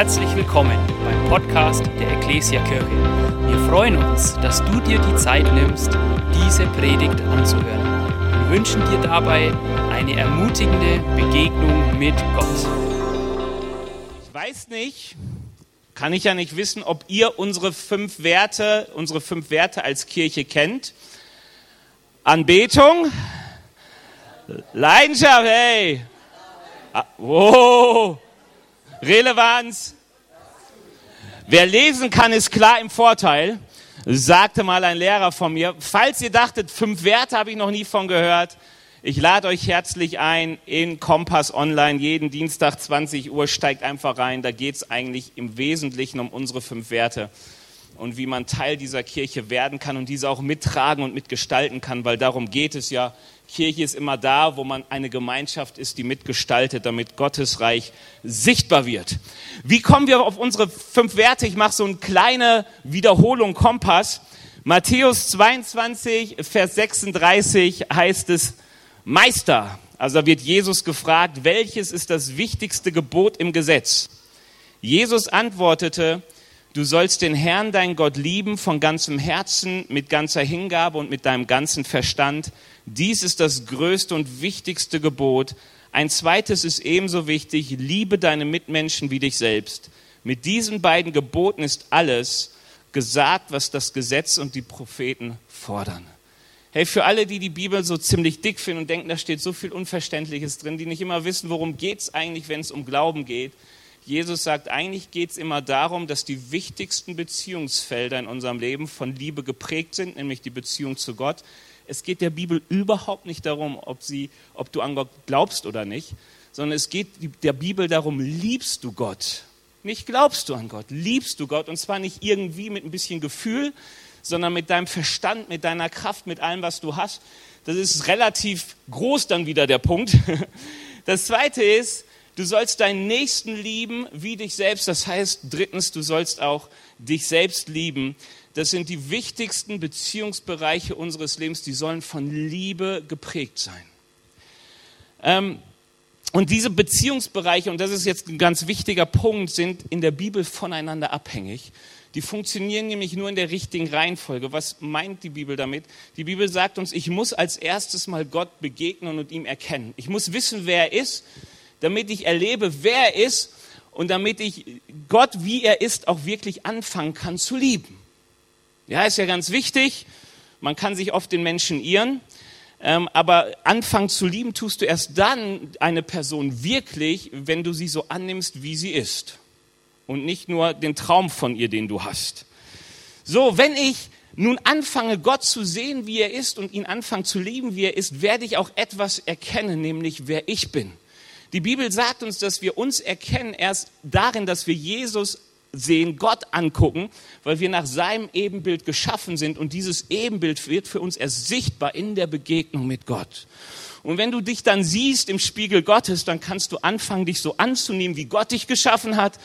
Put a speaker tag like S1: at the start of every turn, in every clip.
S1: Herzlich willkommen beim Podcast der Ecclesia Kirche. Wir freuen uns, dass du dir die Zeit nimmst, diese Predigt anzuhören. Wir wünschen dir dabei eine ermutigende Begegnung mit Gott.
S2: Ich weiß nicht, kann ich ja nicht wissen, ob ihr unsere fünf Werte, unsere fünf Werte als Kirche kennt. Anbetung, Leidenschaft, hey, ah, wow, Relevanz. Wer lesen kann, ist klar im Vorteil, sagte mal ein Lehrer von mir. Falls ihr dachtet, fünf Werte habe ich noch nie von gehört, ich lade euch herzlich ein in Kompass Online. Jeden Dienstag 20 Uhr steigt einfach rein. Da geht es eigentlich im Wesentlichen um unsere fünf Werte und wie man Teil dieser Kirche werden kann und diese auch mittragen und mitgestalten kann, weil darum geht es ja. Kirche ist immer da, wo man eine Gemeinschaft ist, die mitgestaltet, damit Gottes Reich sichtbar wird. Wie kommen wir auf unsere fünf Werte? Ich mache so eine kleine Wiederholung Kompass. Matthäus 22, Vers 36 heißt es, Meister, also da wird Jesus gefragt, welches ist das wichtigste Gebot im Gesetz? Jesus antwortete, du sollst den Herrn, dein Gott, lieben von ganzem Herzen, mit ganzer Hingabe und mit deinem ganzen Verstand. Dies ist das größte und wichtigste Gebot. Ein zweites ist ebenso wichtig, liebe deine Mitmenschen wie dich selbst. Mit diesen beiden Geboten ist alles gesagt, was das Gesetz und die Propheten fordern. Hey, für alle, die die Bibel so ziemlich dick finden und denken, da steht so viel Unverständliches drin, die nicht immer wissen, worum es eigentlich, wenn es um Glauben geht. Jesus sagt, eigentlich geht es immer darum, dass die wichtigsten Beziehungsfelder in unserem Leben von Liebe geprägt sind, nämlich die Beziehung zu Gott. Es geht der Bibel überhaupt nicht darum, ob, sie, ob du an Gott glaubst oder nicht, sondern es geht der Bibel darum, liebst du Gott? Nicht glaubst du an Gott, liebst du Gott und zwar nicht irgendwie mit ein bisschen Gefühl, sondern mit deinem Verstand, mit deiner Kraft, mit allem, was du hast. Das ist relativ groß dann wieder der Punkt. Das zweite ist, du sollst deinen Nächsten lieben wie dich selbst. Das heißt, drittens, du sollst auch dich selbst lieben. Das sind die wichtigsten Beziehungsbereiche unseres Lebens. Die sollen von Liebe geprägt sein. Ähm, und diese Beziehungsbereiche, und das ist jetzt ein ganz wichtiger Punkt, sind in der Bibel voneinander abhängig. Die funktionieren nämlich nur in der richtigen Reihenfolge. Was meint die Bibel damit? Die Bibel sagt uns, ich muss als erstes mal Gott begegnen und ihm erkennen. Ich muss wissen, wer er ist, damit ich erlebe, wer er ist und damit ich Gott, wie er ist, auch wirklich anfangen kann zu lieben. Ja, ist ja ganz wichtig. Man kann sich oft den Menschen irren. Ähm, aber anfangen zu lieben tust du erst dann eine Person wirklich, wenn du sie so annimmst, wie sie ist und nicht nur den Traum von ihr, den du hast. So, wenn ich nun anfange, Gott zu sehen, wie er ist und ihn anfange zu lieben, wie er ist, werde ich auch etwas erkennen, nämlich wer ich bin. Die Bibel sagt uns, dass wir uns erkennen erst darin, dass wir Jesus sehen, Gott angucken, weil wir nach seinem Ebenbild geschaffen sind und dieses Ebenbild wird für uns erst sichtbar in der Begegnung mit Gott. Und wenn du dich dann siehst im Spiegel Gottes, dann kannst du anfangen, dich so anzunehmen, wie Gott dich geschaffen hat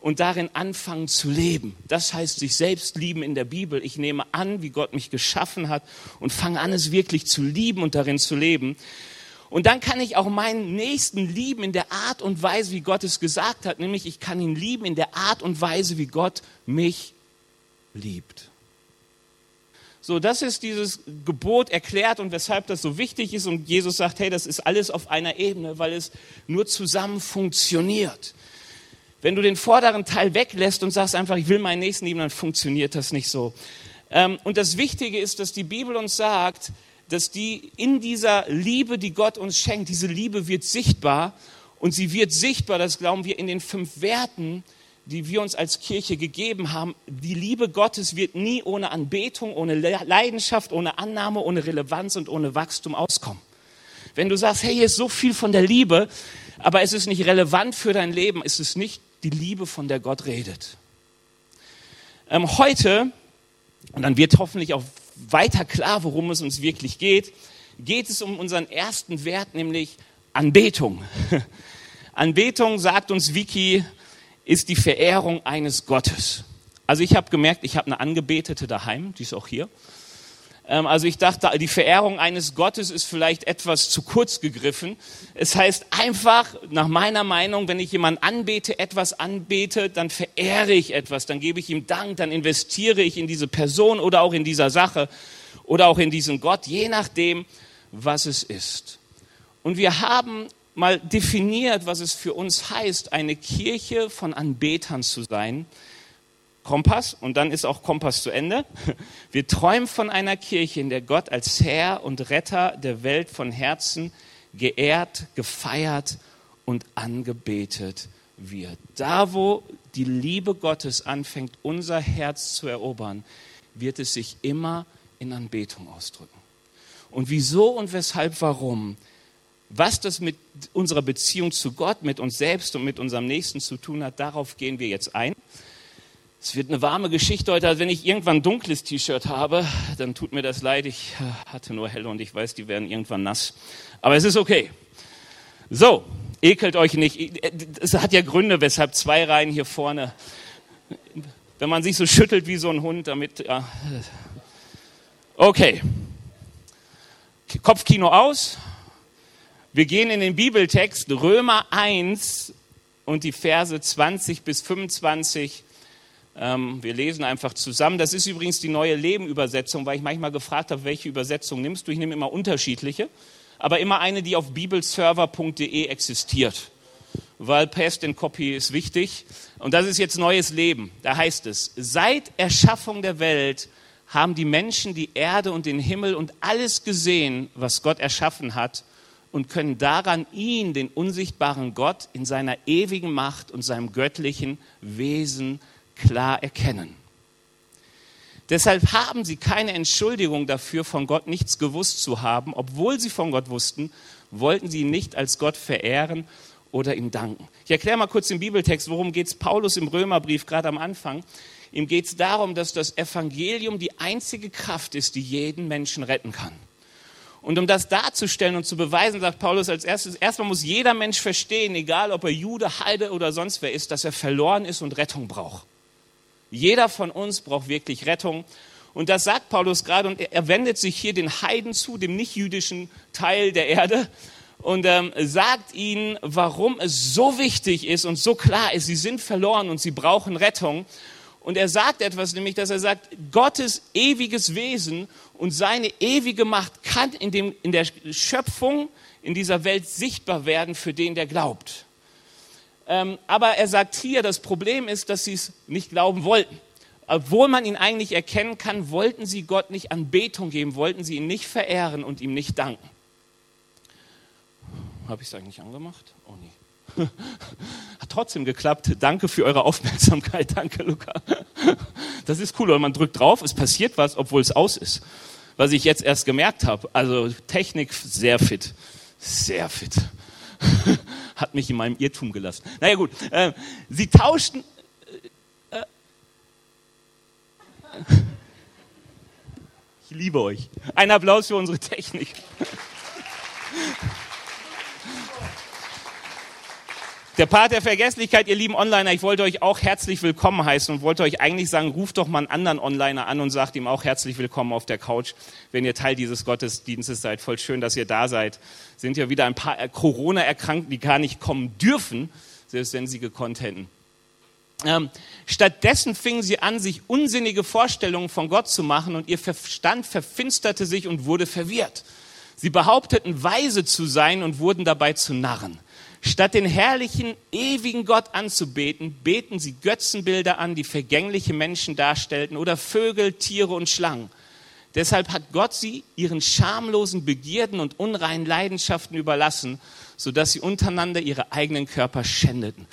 S2: und darin anfangen zu leben. Das heißt, sich selbst lieben in der Bibel. Ich nehme an, wie Gott mich geschaffen hat und fange an, es wirklich zu lieben und darin zu leben. Und dann kann ich auch meinen Nächsten lieben in der Art und Weise, wie Gott es gesagt hat, nämlich ich kann ihn lieben in der Art und Weise, wie Gott mich liebt. So, das ist dieses Gebot erklärt und weshalb das so wichtig ist. Und Jesus sagt, hey, das ist alles auf einer Ebene, weil es nur zusammen funktioniert. Wenn du den vorderen Teil weglässt und sagst einfach, ich will meinen Nächsten lieben, dann funktioniert das nicht so. Ähm, und das Wichtige ist, dass die Bibel uns sagt, dass die in dieser Liebe, die Gott uns schenkt, diese Liebe wird sichtbar und sie wird sichtbar, das glauben wir in den fünf Werten, die wir uns als Kirche gegeben haben. Die Liebe Gottes wird nie ohne Anbetung, ohne Leidenschaft, ohne Annahme, ohne Relevanz und ohne Wachstum auskommen. Wenn du sagst, hey, hier ist so viel von der Liebe, aber es ist nicht relevant für dein Leben, ist es nicht die Liebe, von der Gott redet. Ähm, heute, und dann wird hoffentlich auch weiter klar, worum es uns wirklich geht, geht es um unseren ersten Wert, nämlich Anbetung. Anbetung, sagt uns Vicky, ist die Verehrung eines Gottes. Also ich habe gemerkt, ich habe eine Angebetete daheim, die ist auch hier. Ähm, also ich dachte, die Verehrung eines Gottes ist vielleicht etwas zu kurz gegriffen. Es heißt einfach, nach meiner Meinung, wenn ich jemanden anbete, etwas anbete, dann verehre ich etwas, dann gebe ich ihm Dank, dann investiere ich in diese Person oder auch in dieser Sache oder auch in diesen Gott, je nachdem, was es ist. Und wir haben mal definiert, was es für uns heißt, eine Kirche von Anbetern zu sein. Kompass und dann ist auch Kompass zu Ende. Wir träumen von einer Kirche, in der Gott als Herr und Retter der Welt von Herzen geehrt, gefeiert und angebetet wird. Da, wo die Liebe Gottes anfängt, unser Herz zu erobern, wird es sich immer in Anbetung ausdrücken. Und wieso und weshalb, warum, was das mit unserer Beziehung zu Gott, mit uns selbst und mit unserem Nächsten zu tun hat, darauf gehen wir jetzt ein. Es wird eine warme Geschichte heute. Also wenn ich irgendwann ein dunkles T-Shirt habe, dann tut mir das leid. Ich äh, hatte nur helle und ich weiß, die werden irgendwann nass. Aber es ist okay. So, ekelt euch nicht. Es hat ja Gründe, weshalb zwei Reihen hier vorne. Wenn man sich so schüttelt wie so ein Hund, damit. Ja. Okay. Kopfkino aus. Wir gehen in den Bibeltext Römer 1 und die Verse 20 bis 25 ähm, wir lesen einfach zusammen. Das ist übrigens die neue Lebenübersetzung, weil ich manchmal gefragt habe, welche Übersetzung nimmst du? Ich nehme immer unterschiedliche, aber immer eine, die auf bibelserver.de existiert. Weil Paste and Copy ist wichtig. Und das ist jetzt neues Leben. Da heißt es, seit Erschaffung der Welt haben die Menschen die Erde und den Himmel und alles gesehen, was Gott erschaffen hat und können daran ihn, den unsichtbaren Gott, in seiner ewigen Macht und seinem göttlichen Wesen klar erkennen. Deshalb haben sie keine Entschuldigung dafür, von Gott nichts gewusst zu haben. Obwohl sie von Gott wussten, wollten sie ihn nicht als Gott verehren oder ihm danken. Ich erkläre mal kurz den Bibeltext, worum geht es Paulus im Römerbrief gerade am Anfang. Ihm geht es darum, dass das Evangelium die einzige Kraft ist, die jeden Menschen retten kann. Und um das darzustellen und zu beweisen, sagt Paulus als erstes, erstmal muss jeder Mensch verstehen, egal ob er Jude, Heide oder sonst wer ist, dass er verloren ist und Rettung braucht. Jeder von uns braucht wirklich Rettung. Und das sagt Paulus gerade und er wendet sich hier den Heiden zu, dem nichtjüdischen Teil der Erde und ähm, sagt ihnen, warum es so wichtig ist und so klar ist, sie sind verloren und sie brauchen Rettung. Und er sagt etwas, nämlich, dass er sagt, Gottes ewiges Wesen und seine ewige Macht kann in, dem, in der Schöpfung, in dieser Welt sichtbar werden für den, der glaubt. Ähm, aber er sagt hier, das Problem ist, dass sie es nicht glauben wollten. Obwohl man ihn eigentlich erkennen kann, wollten sie Gott nicht Anbetung geben, wollten sie ihn nicht verehren und ihm nicht danken. Habe ich es eigentlich angemacht? Oh nee. Hat trotzdem geklappt. Danke für eure Aufmerksamkeit. Danke, Luca. Das ist cool, weil man drückt drauf, es passiert was, obwohl es aus ist. Was ich jetzt erst gemerkt habe. Also Technik sehr fit. Sehr fit. Hat mich in meinem Irrtum gelassen. Naja gut, äh, sie tauschten... Äh, äh, ich liebe euch. Ein Applaus für unsere Technik. Der Part der Vergesslichkeit, ihr lieben Onliner, ich wollte euch auch herzlich willkommen heißen und wollte euch eigentlich sagen, ruft doch mal einen anderen Onliner an und sagt ihm auch herzlich willkommen auf der Couch, wenn ihr Teil dieses Gottesdienstes seid. Voll schön, dass ihr da seid. Sind ja wieder ein paar Corona-Erkrankten, die gar nicht kommen dürfen, selbst wenn sie gekonnt hätten. Ähm, stattdessen fingen sie an, sich unsinnige Vorstellungen von Gott zu machen und ihr Verstand verfinsterte sich und wurde verwirrt. Sie behaupteten, weise zu sein und wurden dabei zu Narren. Statt den herrlichen, ewigen Gott anzubeten, beten sie Götzenbilder an, die vergängliche Menschen darstellten oder Vögel, Tiere und Schlangen. Deshalb hat Gott sie ihren schamlosen Begierden und unreinen Leidenschaften überlassen, sodass sie untereinander ihre eigenen Körper schändeten.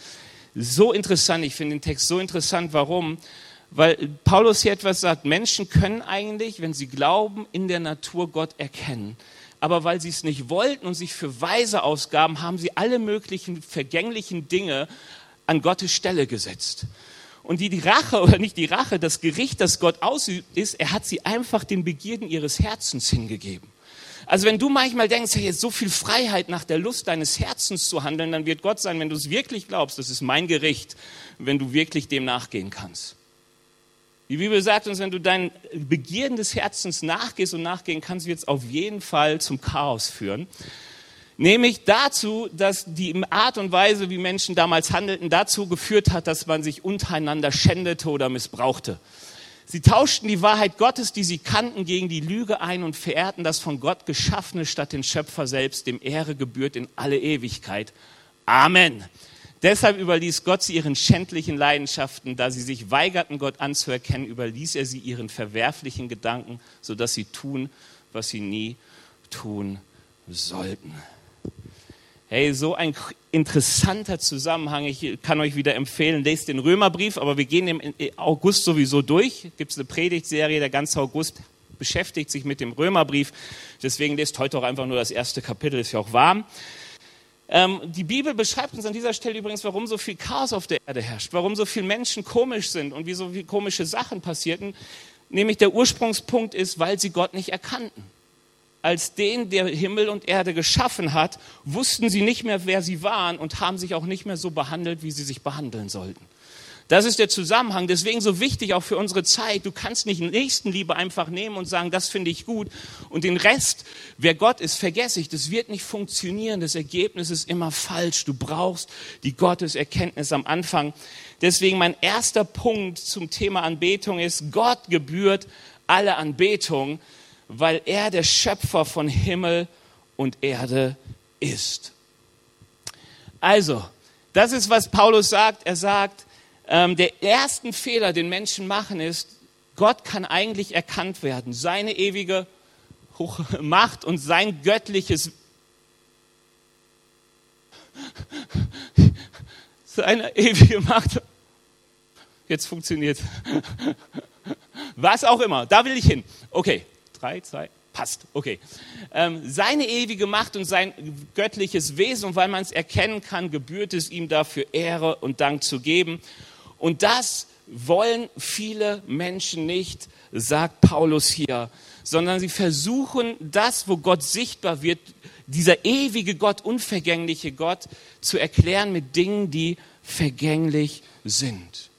S2: So interessant, ich finde den Text so interessant. Warum? Weil Paulus hier etwas sagt, Menschen können eigentlich, wenn sie glauben, in der Natur Gott erkennen aber weil sie es nicht wollten und sich für weise ausgaben, haben sie alle möglichen vergänglichen Dinge an Gottes Stelle gesetzt. Und die, die Rache, oder nicht die Rache, das Gericht, das Gott ausübt, ist, er hat sie einfach den Begierden ihres Herzens hingegeben. Also wenn du manchmal denkst, hey, jetzt so viel Freiheit nach der Lust deines Herzens zu handeln, dann wird Gott sein, wenn du es wirklich glaubst, das ist mein Gericht, wenn du wirklich dem nachgehen kannst. Die Bibel sagt uns, wenn du deinen Begierden des Herzens nachgehst und nachgehen kannst, wird es auf jeden Fall zum Chaos führen. Nämlich dazu, dass die Art und Weise, wie Menschen damals handelten, dazu geführt hat, dass man sich untereinander schändete oder missbrauchte. Sie tauschten die Wahrheit Gottes, die sie kannten, gegen die Lüge ein und verehrten das von Gott Geschaffene statt den Schöpfer selbst, dem Ehre gebührt in alle Ewigkeit. Amen. Deshalb überließ Gott sie ihren schändlichen Leidenschaften, da sie sich weigerten, Gott anzuerkennen, überließ er sie ihren verwerflichen Gedanken, sodass sie tun, was sie nie tun sollten. Hey, so ein interessanter Zusammenhang. Ich kann euch wieder empfehlen, lest den Römerbrief, aber wir gehen im August sowieso durch. Gibt es eine Predigtserie, der ganze August beschäftigt sich mit dem Römerbrief. Deswegen lest heute auch einfach nur das erste Kapitel, ist ja auch warm. Ähm, die Bibel beschreibt uns an dieser Stelle übrigens, warum so viel Chaos auf der Erde herrscht, warum so viele Menschen komisch sind und wie so viele komische Sachen passierten. Nämlich der Ursprungspunkt ist, weil sie Gott nicht erkannten. Als den, der Himmel und Erde geschaffen hat, wussten sie nicht mehr, wer sie waren und haben sich auch nicht mehr so behandelt, wie sie sich behandeln sollten. Das ist der Zusammenhang. Deswegen so wichtig auch für unsere Zeit. Du kannst nicht Nächstenliebe einfach nehmen und sagen, das finde ich gut. Und den Rest, wer Gott ist, vergesse ich. Das wird nicht funktionieren. Das Ergebnis ist immer falsch. Du brauchst die Gotteserkenntnis am Anfang. Deswegen mein erster Punkt zum Thema Anbetung ist, Gott gebührt alle Anbetung, weil er der Schöpfer von Himmel und Erde ist. Also, das ist, was Paulus sagt. Er sagt, ähm, der ersten Fehler, den Menschen machen, ist, Gott kann eigentlich erkannt werden. Seine ewige Macht und sein göttliches seine ewige Macht. Jetzt funktioniert. Was auch immer, da will ich hin. Okay, drei, zwei, passt. Okay. Ähm, seine ewige Macht und sein göttliches Wesen, weil man es erkennen kann, gebührt es ihm dafür Ehre und Dank zu geben. Und das wollen viele Menschen nicht, sagt Paulus hier, sondern sie versuchen das, wo Gott sichtbar wird, dieser ewige Gott, unvergängliche Gott, zu erklären mit Dingen, die vergänglich sind.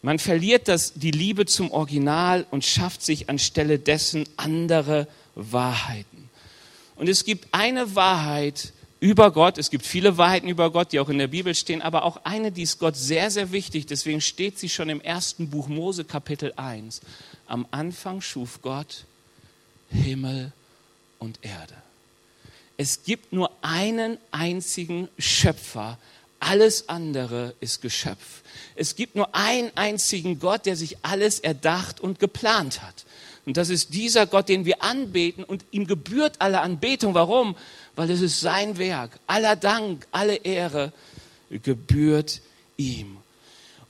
S2: Man verliert das, die Liebe zum Original und schafft sich anstelle dessen andere Wahrheiten. Und es gibt eine Wahrheit, über Gott. Es gibt viele Wahrheiten über Gott, die auch in der Bibel stehen, aber auch eine, die ist Gott sehr, sehr wichtig. Deswegen steht sie schon im ersten Buch Mose Kapitel 1. Am Anfang schuf Gott Himmel und Erde. Es gibt nur einen einzigen Schöpfer. Alles andere ist Geschöpf. Es gibt nur einen einzigen Gott, der sich alles erdacht und geplant hat. Und das ist dieser Gott, den wir anbeten und ihm gebührt alle Anbetung. Warum? Weil es ist sein Werk. Aller Dank, alle Ehre gebührt ihm.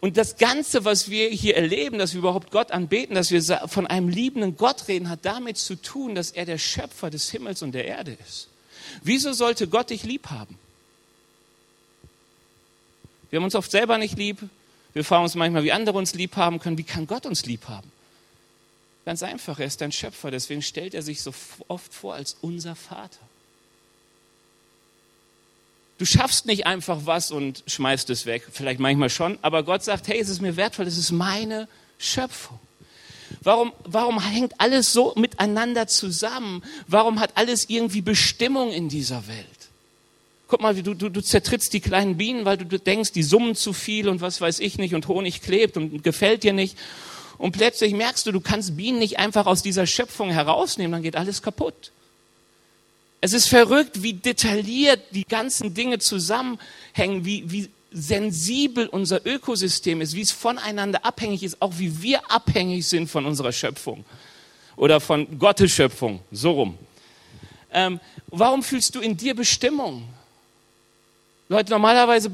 S2: Und das Ganze, was wir hier erleben, dass wir überhaupt Gott anbeten, dass wir von einem liebenden Gott reden, hat damit zu tun, dass er der Schöpfer des Himmels und der Erde ist. Wieso sollte Gott dich lieb haben? Wir haben uns oft selber nicht lieb. Wir fragen uns manchmal, wie andere uns lieb haben können. Wie kann Gott uns lieb haben? Ganz einfach, er ist dein Schöpfer. Deswegen stellt er sich so oft vor als unser Vater. Du schaffst nicht einfach was und schmeißt es weg. Vielleicht manchmal schon, aber Gott sagt, hey, es ist mir wertvoll, es ist meine Schöpfung. Warum, warum hängt alles so miteinander zusammen? Warum hat alles irgendwie Bestimmung in dieser Welt? Guck mal, du, du, du zertrittst die kleinen Bienen, weil du denkst, die summen zu viel und was weiß ich nicht und Honig klebt und gefällt dir nicht. Und plötzlich merkst du, du kannst Bienen nicht einfach aus dieser Schöpfung herausnehmen, dann geht alles kaputt. Es ist verrückt, wie detailliert die ganzen Dinge zusammenhängen, wie, wie sensibel unser Ökosystem ist, wie es voneinander abhängig ist, auch wie wir abhängig sind von unserer Schöpfung oder von Gottes Schöpfung, so rum. Ähm, warum fühlst du in dir Bestimmung? Leute, normalerweise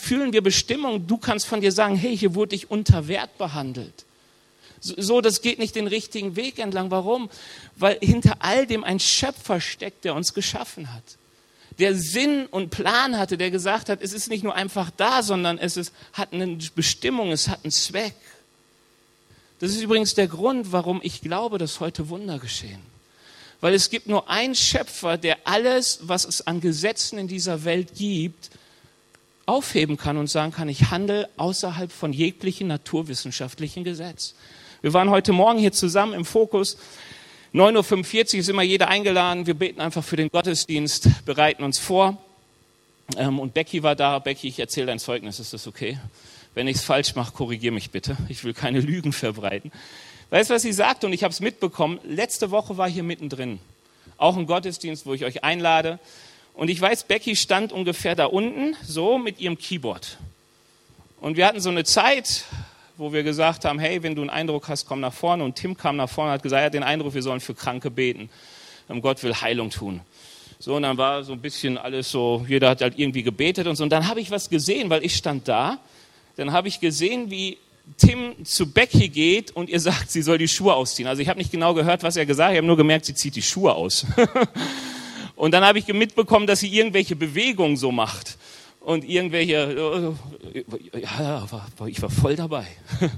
S2: fühlen wir Bestimmung. Du kannst von dir sagen, hey, hier wurde ich unter Wert behandelt so, das geht nicht den richtigen Weg entlang. Warum? Weil hinter all dem ein Schöpfer steckt, der uns geschaffen hat. Der Sinn und Plan hatte, der gesagt hat, es ist nicht nur einfach da, sondern es ist, hat eine Bestimmung, es hat einen Zweck. Das ist übrigens der Grund, warum ich glaube, dass heute Wunder geschehen. Weil es gibt nur einen Schöpfer, der alles, was es an Gesetzen in dieser Welt gibt, aufheben kann und sagen kann, ich handle außerhalb von jeglichen naturwissenschaftlichen Gesetz. Wir waren heute Morgen hier zusammen im Fokus. 9.45 Uhr ist immer jeder eingeladen. Wir beten einfach für den Gottesdienst, bereiten uns vor. Ähm, und Becky war da. Becky, ich erzähle dein Zeugnis, ist das okay? Wenn ich es falsch mache, korrigiere mich bitte. Ich will keine Lügen verbreiten. Weißt du, was sie sagt? Und ich habe es mitbekommen. Letzte Woche war hier mittendrin. Auch ein Gottesdienst, wo ich euch einlade. Und ich weiß, Becky stand ungefähr da unten, so mit ihrem Keyboard. Und wir hatten so eine Zeit, wo wir gesagt haben, hey, wenn du einen Eindruck hast, komm nach vorne. Und Tim kam nach vorne und hat gesagt, er hat den Eindruck, wir sollen für Kranke beten. Und Gott will Heilung tun. So, und dann war so ein bisschen alles so, jeder hat halt irgendwie gebetet und so. Und dann habe ich was gesehen, weil ich stand da. Dann habe ich gesehen, wie Tim zu Becky geht und ihr sagt, sie soll die Schuhe ausziehen. Also ich habe nicht genau gehört, was er gesagt hat, ich habe nur gemerkt, sie zieht die Schuhe aus. Und dann habe ich mitbekommen, dass sie irgendwelche Bewegungen so macht. Und irgendwelche, äh, ja, ich war voll dabei.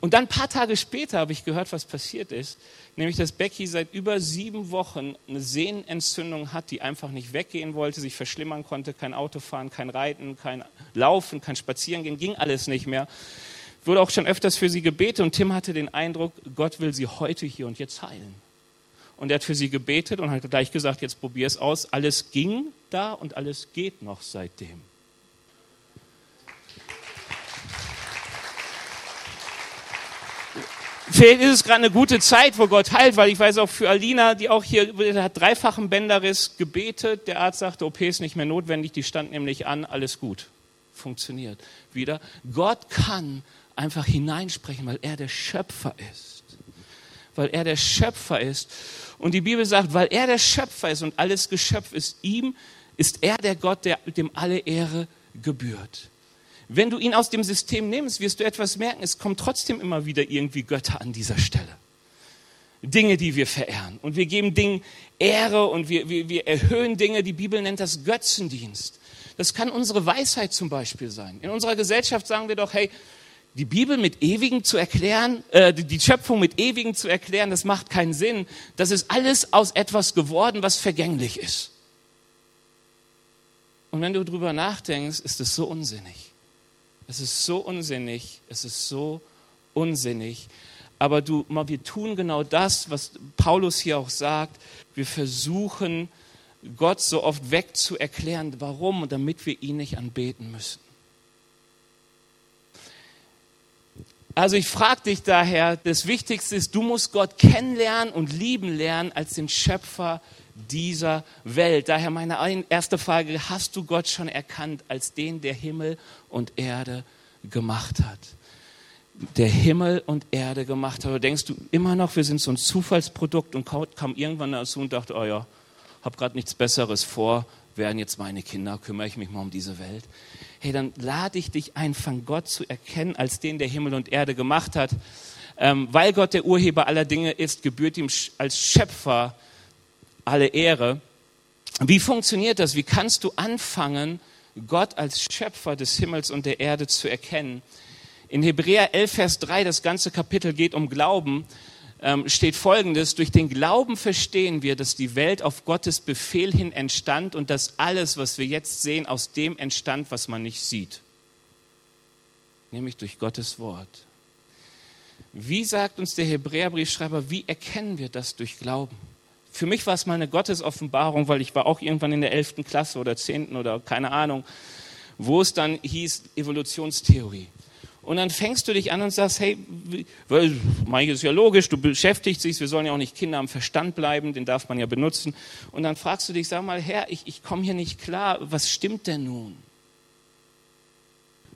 S2: Und dann ein paar Tage später habe ich gehört, was passiert ist. Nämlich, dass Becky seit über sieben Wochen eine Sehnenentzündung hat, die einfach nicht weggehen wollte, sich verschlimmern konnte. Kein Auto fahren, kein Reiten, kein Laufen, kein Spazierengehen, ging alles nicht mehr. Wurde auch schon öfters für sie gebetet und Tim hatte den Eindruck, Gott will sie heute hier und jetzt heilen. Und er hat für sie gebetet und hat gleich gesagt, jetzt probier es aus. Alles ging da und alles geht noch seitdem. Vielleicht ist es gerade eine gute Zeit, wo Gott heilt, weil ich weiß auch für Alina, die auch hier hat dreifachen Bänderriss gebetet. Der Arzt sagte, OP ist nicht mehr notwendig, die stand nämlich an, alles gut. Funktioniert. Wieder. Gott kann einfach hineinsprechen, weil er der Schöpfer ist. Weil er der Schöpfer ist. Und die Bibel sagt, weil er der Schöpfer ist und alles Geschöpf ist, ihm ist er der Gott, der, dem alle Ehre gebührt. Wenn du ihn aus dem System nimmst, wirst du etwas merken, es kommen trotzdem immer wieder irgendwie Götter an dieser Stelle. Dinge, die wir verehren. Und wir geben Dingen Ehre und wir, wir, wir erhöhen Dinge, die Bibel nennt das Götzendienst. Das kann unsere Weisheit zum Beispiel sein. In unserer Gesellschaft sagen wir doch, hey, die Bibel mit Ewigen zu erklären, äh, die Schöpfung mit Ewigen zu erklären, das macht keinen Sinn. Das ist alles aus etwas geworden, was vergänglich ist. Und wenn du drüber nachdenkst, ist es so unsinnig. Es ist so unsinnig, es ist so unsinnig. Aber du, wir tun genau das, was Paulus hier auch sagt. Wir versuchen, Gott so oft wegzuerklären. Warum? Damit wir ihn nicht anbeten müssen. Also ich frage dich daher, das Wichtigste ist, du musst Gott kennenlernen und lieben lernen als den Schöpfer dieser Welt. Daher meine erste Frage, hast du Gott schon erkannt als den, der Himmel und Erde gemacht hat? Der Himmel und Erde gemacht hat. Oder denkst du immer noch, wir sind so ein Zufallsprodukt und kam irgendwann dazu und dachte, oh ja, habe gerade nichts Besseres vor, werden jetzt meine Kinder, kümmere ich mich mal um diese Welt hey, dann lade ich dich ein, von Gott zu erkennen als den, der Himmel und Erde gemacht hat. Ähm, weil Gott der Urheber aller Dinge ist, gebührt ihm als Schöpfer alle Ehre. Wie funktioniert das? Wie kannst du anfangen, Gott als Schöpfer des Himmels und der Erde zu erkennen? In Hebräer 11, Vers 3, das ganze Kapitel geht um Glauben ähm, steht Folgendes, durch den Glauben verstehen wir, dass die Welt auf Gottes Befehl hin entstand und dass alles, was wir jetzt sehen, aus dem entstand, was man nicht sieht. Nämlich durch Gottes Wort. Wie sagt uns der Hebräerbriefschreiber, wie erkennen wir das durch Glauben? Für mich war es mal eine Gottesoffenbarung, weil ich war auch irgendwann in der 11. Klasse oder 10. oder keine Ahnung, wo es dann hieß Evolutionstheorie. Und dann fängst du dich an und sagst, hey, weil, manches ist ja logisch, du beschäftigst dich, wir sollen ja auch nicht Kinder am Verstand bleiben, den darf man ja benutzen. Und dann fragst du dich, sag mal, Herr, ich, ich komme hier nicht klar, was stimmt denn nun?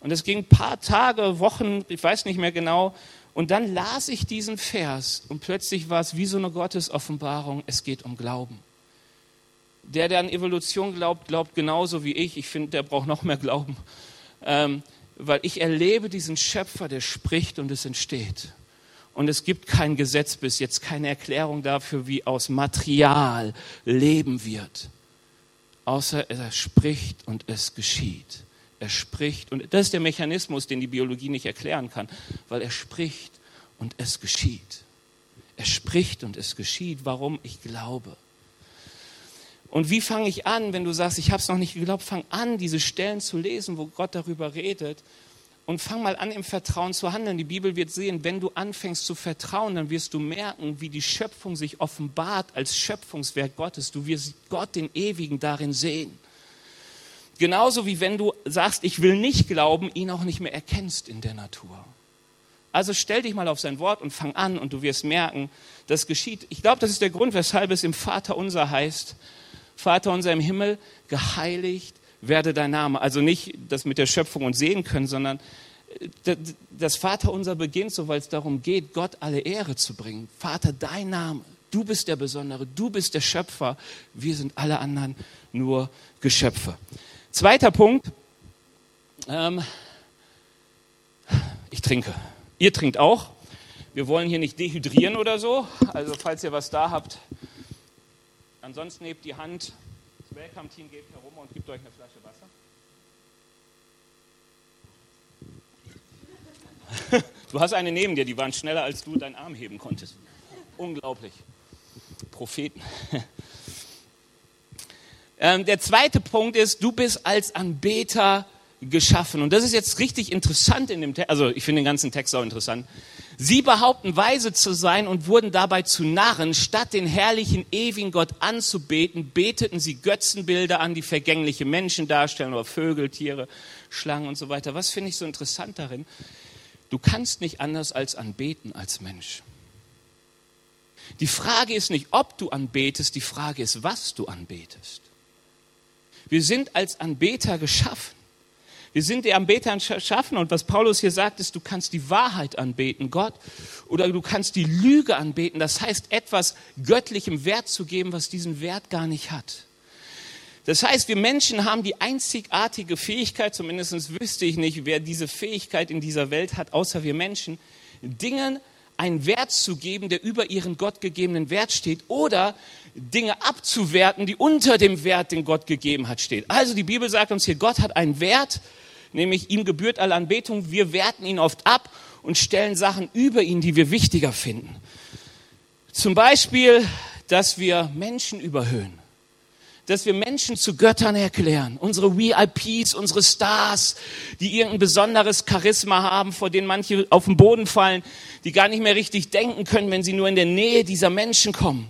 S2: Und es ging ein paar Tage, Wochen, ich weiß nicht mehr genau. Und dann las ich diesen Vers und plötzlich war es wie so eine Gottesoffenbarung, es geht um Glauben. Der, der an Evolution glaubt, glaubt genauso wie ich. Ich finde, der braucht noch mehr Glauben. Ähm, weil ich erlebe diesen Schöpfer, der spricht und es entsteht. Und es gibt kein Gesetz bis jetzt, keine Erklärung dafür, wie aus Material Leben wird. Außer er spricht und es geschieht. Er spricht und das ist der Mechanismus, den die Biologie nicht erklären kann, weil er spricht und es geschieht. Er spricht und es geschieht. Warum? Ich glaube. Und wie fange ich an, wenn du sagst, ich habe es noch nicht geglaubt, fang an, diese Stellen zu lesen, wo Gott darüber redet. Und fang mal an, im Vertrauen zu handeln. Die Bibel wird sehen, wenn du anfängst zu vertrauen, dann wirst du merken, wie die Schöpfung sich offenbart als Schöpfungswerk Gottes. Du wirst Gott den Ewigen darin sehen. Genauso wie wenn du sagst, ich will nicht glauben, ihn auch nicht mehr erkennst in der Natur. Also stell dich mal auf sein Wort und fang an und du wirst merken, das geschieht. Ich glaube, das ist der Grund, weshalb es im Vater unser heißt, Vater unser im Himmel, geheiligt werde dein Name. Also nicht das mit der Schöpfung und sehen können, sondern äh, das Vater unser beginnt so, weil es darum geht, Gott alle Ehre zu bringen. Vater, dein Name, du bist der Besondere, du bist der Schöpfer, wir sind alle anderen nur Geschöpfe. Zweiter Punkt, ähm, ich trinke. Ihr trinkt auch. Wir wollen hier nicht dehydrieren oder so. Also falls ihr was da habt, ansonsten nehmt die Hand. Das Welcome-Team geht herum und gibt euch eine Flasche Wasser. Du hast eine neben dir, die waren schneller, als du deinen Arm heben konntest. Unglaublich. Propheten. Ähm, der zweite Punkt ist, du bist als Anbeter geschaffen. Und das ist jetzt richtig interessant in dem Text, also ich finde den ganzen Text auch interessant. Sie behaupten weise zu sein und wurden dabei zu Narren. Statt den herrlichen, ewigen Gott anzubeten, beteten sie Götzenbilder an, die vergängliche Menschen darstellen oder Vögel, Tiere, Schlangen und so weiter. Was finde ich so interessant darin? Du kannst nicht anders als anbeten als Mensch. Die Frage ist nicht, ob du anbetest, die Frage ist, was du anbetest. Wir sind als Anbeter geschaffen. Wir sind die Anbeter geschaffen und was Paulus hier sagt, ist, du kannst die Wahrheit anbeten, Gott, oder du kannst die Lüge anbeten. Das heißt, etwas göttlichem Wert zu geben, was diesen Wert gar nicht hat. Das heißt, wir Menschen haben die einzigartige Fähigkeit, zumindest wüsste ich nicht, wer diese Fähigkeit in dieser Welt hat, außer wir Menschen, Dingen einen Wert zu geben, der über ihren Gott gegebenen Wert steht, oder Dinge abzuwerten, die unter dem Wert, den Gott gegeben hat, steht. Also die Bibel sagt uns hier, Gott hat einen Wert, nämlich ihm gebührt alle Anbetung. Wir werten ihn oft ab und stellen Sachen über ihn, die wir wichtiger finden. Zum Beispiel, dass wir Menschen überhöhen dass wir Menschen zu Göttern erklären. Unsere VIPs, unsere Stars, die irgendein besonderes Charisma haben, vor denen manche auf den Boden fallen, die gar nicht mehr richtig denken können, wenn sie nur in der Nähe dieser Menschen kommen.